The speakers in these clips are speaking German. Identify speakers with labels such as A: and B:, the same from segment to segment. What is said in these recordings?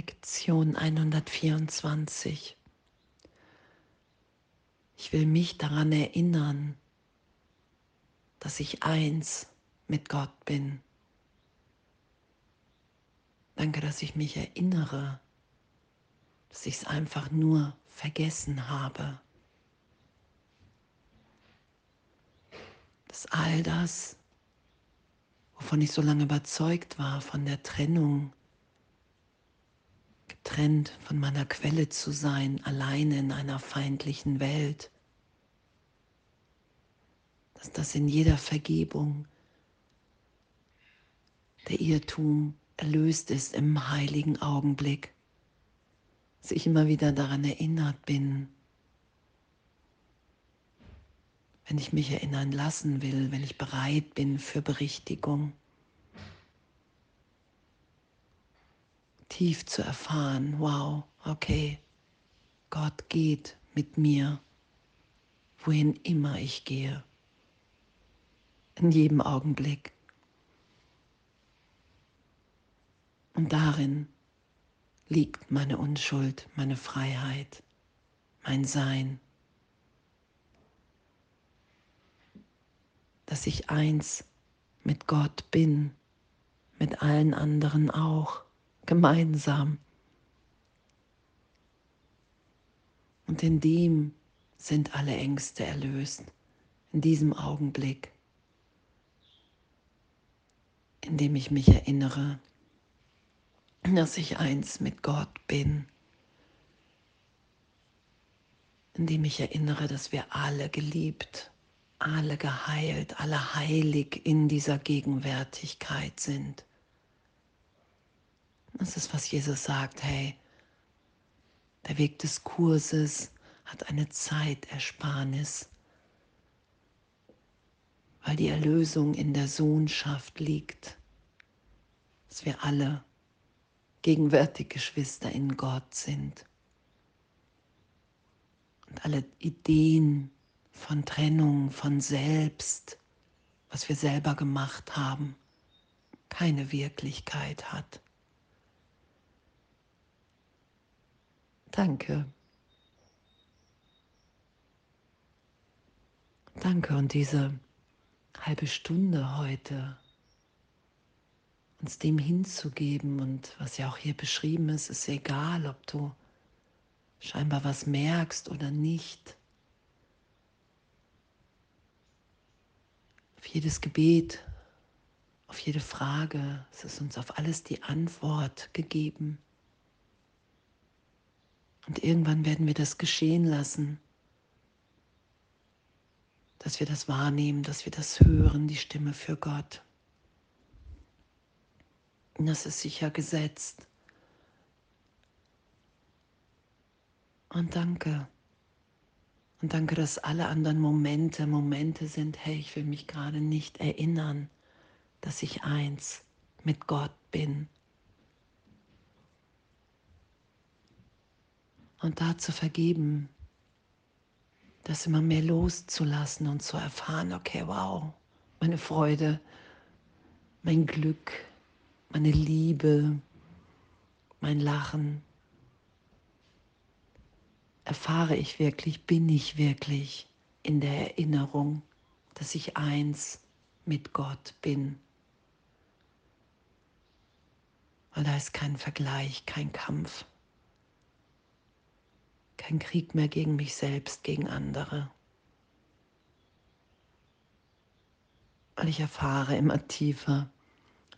A: Lektion 124. Ich will mich daran erinnern, dass ich eins mit Gott bin. Danke, dass ich mich erinnere, dass ich es einfach nur vergessen habe. Dass all das, wovon ich so lange überzeugt war, von der Trennung, getrennt von meiner Quelle zu sein, alleine in einer feindlichen Welt, dass das in jeder Vergebung der Irrtum erlöst ist im heiligen Augenblick, dass ich immer wieder daran erinnert bin, wenn ich mich erinnern lassen will, wenn ich bereit bin für Berichtigung. Tief zu erfahren, wow, okay, Gott geht mit mir, wohin immer ich gehe, in jedem Augenblick. Und darin liegt meine Unschuld, meine Freiheit, mein Sein. Dass ich eins mit Gott bin, mit allen anderen auch, gemeinsam. Und in dem sind alle Ängste erlöst, in diesem Augenblick, in dem ich mich erinnere, dass ich eins mit Gott bin, indem ich erinnere, dass wir alle geliebt, alle geheilt, alle heilig in dieser Gegenwärtigkeit sind. Das ist, was Jesus sagt, hey, der Weg des Kurses hat eine Zeitersparnis, weil die Erlösung in der Sohnschaft liegt, dass wir alle gegenwärtig Geschwister in Gott sind. Und alle Ideen von Trennung, von Selbst, was wir selber gemacht haben, keine Wirklichkeit hat. Danke. Danke und diese halbe Stunde heute uns dem hinzugeben und was ja auch hier beschrieben ist, ist egal, ob du scheinbar was merkst oder nicht. Auf jedes Gebet, auf jede Frage, es ist uns auf alles die Antwort gegeben. Und irgendwann werden wir das geschehen lassen, dass wir das wahrnehmen, dass wir das hören, die Stimme für Gott. Das ist sicher gesetzt. Und danke. Und danke, dass alle anderen Momente Momente sind, hey, ich will mich gerade nicht erinnern, dass ich eins mit Gott bin. Und da zu vergeben, das immer mehr loszulassen und zu erfahren, okay, wow, meine Freude, mein Glück, meine Liebe, mein Lachen. Erfahre ich wirklich, bin ich wirklich in der Erinnerung, dass ich eins mit Gott bin. Weil da ist kein Vergleich, kein Kampf, kein Krieg mehr gegen mich selbst, gegen andere. Weil ich erfahre immer tiefer,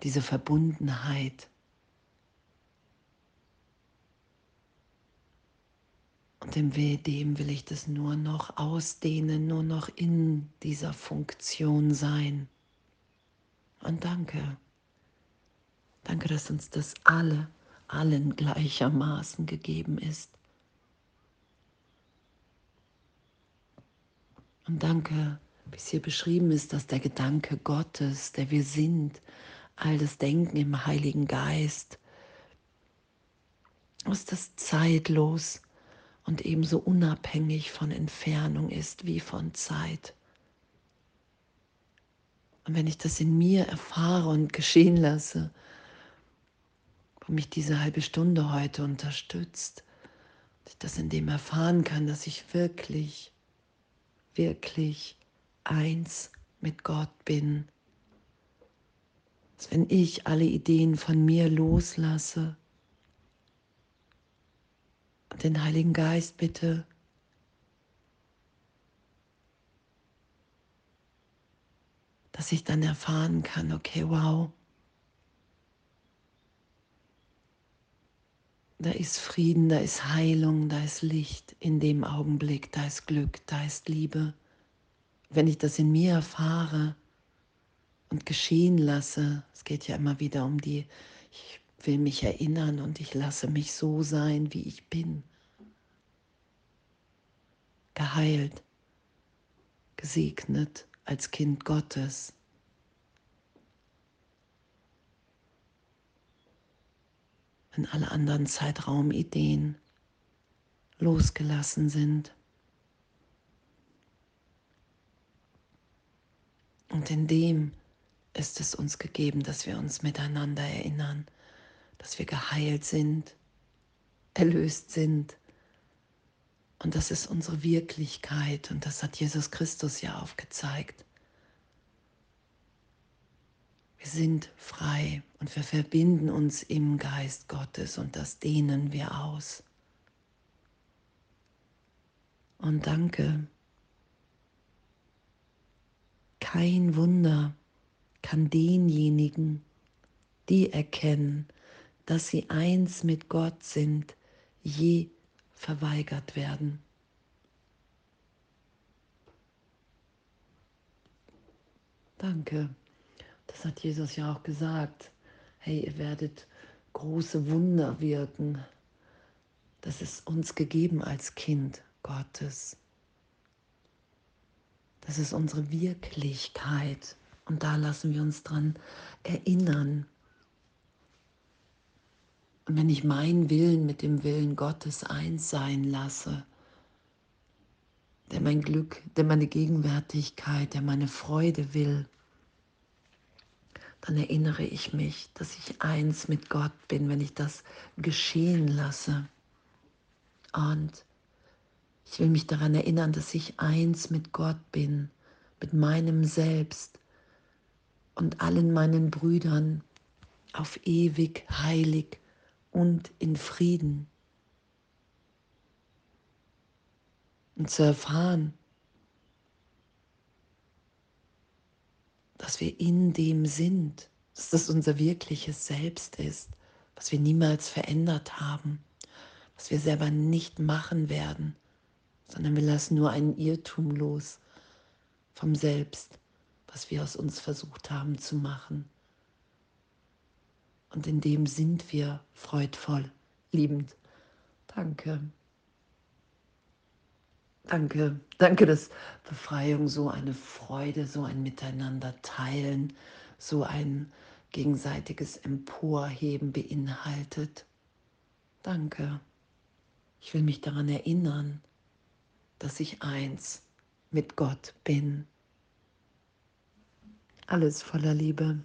A: diese Verbundenheit. Und dem dem will ich das nur noch ausdehnen, nur noch in dieser Funktion sein. Und danke. Danke, dass uns das alle, allen gleichermaßen gegeben ist. Und danke, wie es hier beschrieben ist, dass der Gedanke Gottes, der wir sind, all das Denken im Heiligen Geist, dass das zeitlos und ebenso unabhängig von Entfernung ist wie von Zeit. Und wenn ich das in mir erfahre und geschehen lasse, wo mich diese halbe Stunde heute unterstützt, dass ich das in dem erfahren kann, dass ich wirklich, wirklich eins mit Gott bin. Dass wenn ich alle Ideen von mir loslasse und den Heiligen Geist bitte, dass ich dann erfahren kann, okay, wow, da ist Frieden, da ist Heilung, da ist Licht in dem Augenblick, da ist Glück, da ist Liebe. Wenn ich das in mir erfahre und geschehen lasse, es geht ja immer wieder um die, ich will mich erinnern und ich lasse mich so sein, wie ich bin. Geheilt, gesegnet als Kind Gottes. Wenn alle anderen Zeitraumideen losgelassen sind. Und in dem ist es uns gegeben, dass wir uns miteinander erinnern, dass wir geheilt sind, erlöst sind. Und das ist unsere Wirklichkeit und das hat Jesus Christus ja aufgezeigt. Wir sind frei und wir verbinden uns im Geist Gottes und das dehnen wir aus. Und danke. Kein Wunder kann denjenigen, die erkennen, dass sie eins mit Gott sind, je verweigert werden. Danke. Das hat Jesus ja auch gesagt. Hey, ihr werdet große Wunder wirken. Das ist uns gegeben als Kind Gottes. Das ist unsere Wirklichkeit. Und da lassen wir uns dran erinnern. Und wenn ich meinen Willen mit dem Willen Gottes eins sein lasse, der mein Glück, der meine Gegenwärtigkeit, der meine Freude will, dann erinnere ich mich, dass ich eins mit Gott bin, wenn ich das geschehen lasse. Und ich will mich daran erinnern, dass ich eins mit Gott bin, mit meinem Selbst und allen meinen Brüdern auf ewig heilig und in Frieden. Und zu erfahren, dass wir in dem sind, dass das unser wirkliches Selbst ist, was wir niemals verändert haben, was wir selber nicht machen werden, sondern wir lassen nur einen Irrtum los vom Selbst, was wir aus uns versucht haben zu machen. Und in dem sind wir freudvoll, liebend. Danke. Danke, danke, dass Befreiung so eine Freude, so ein Miteinander teilen, so ein gegenseitiges Emporheben beinhaltet. Danke. Ich will mich daran erinnern, dass ich eins mit Gott bin. Alles voller Liebe.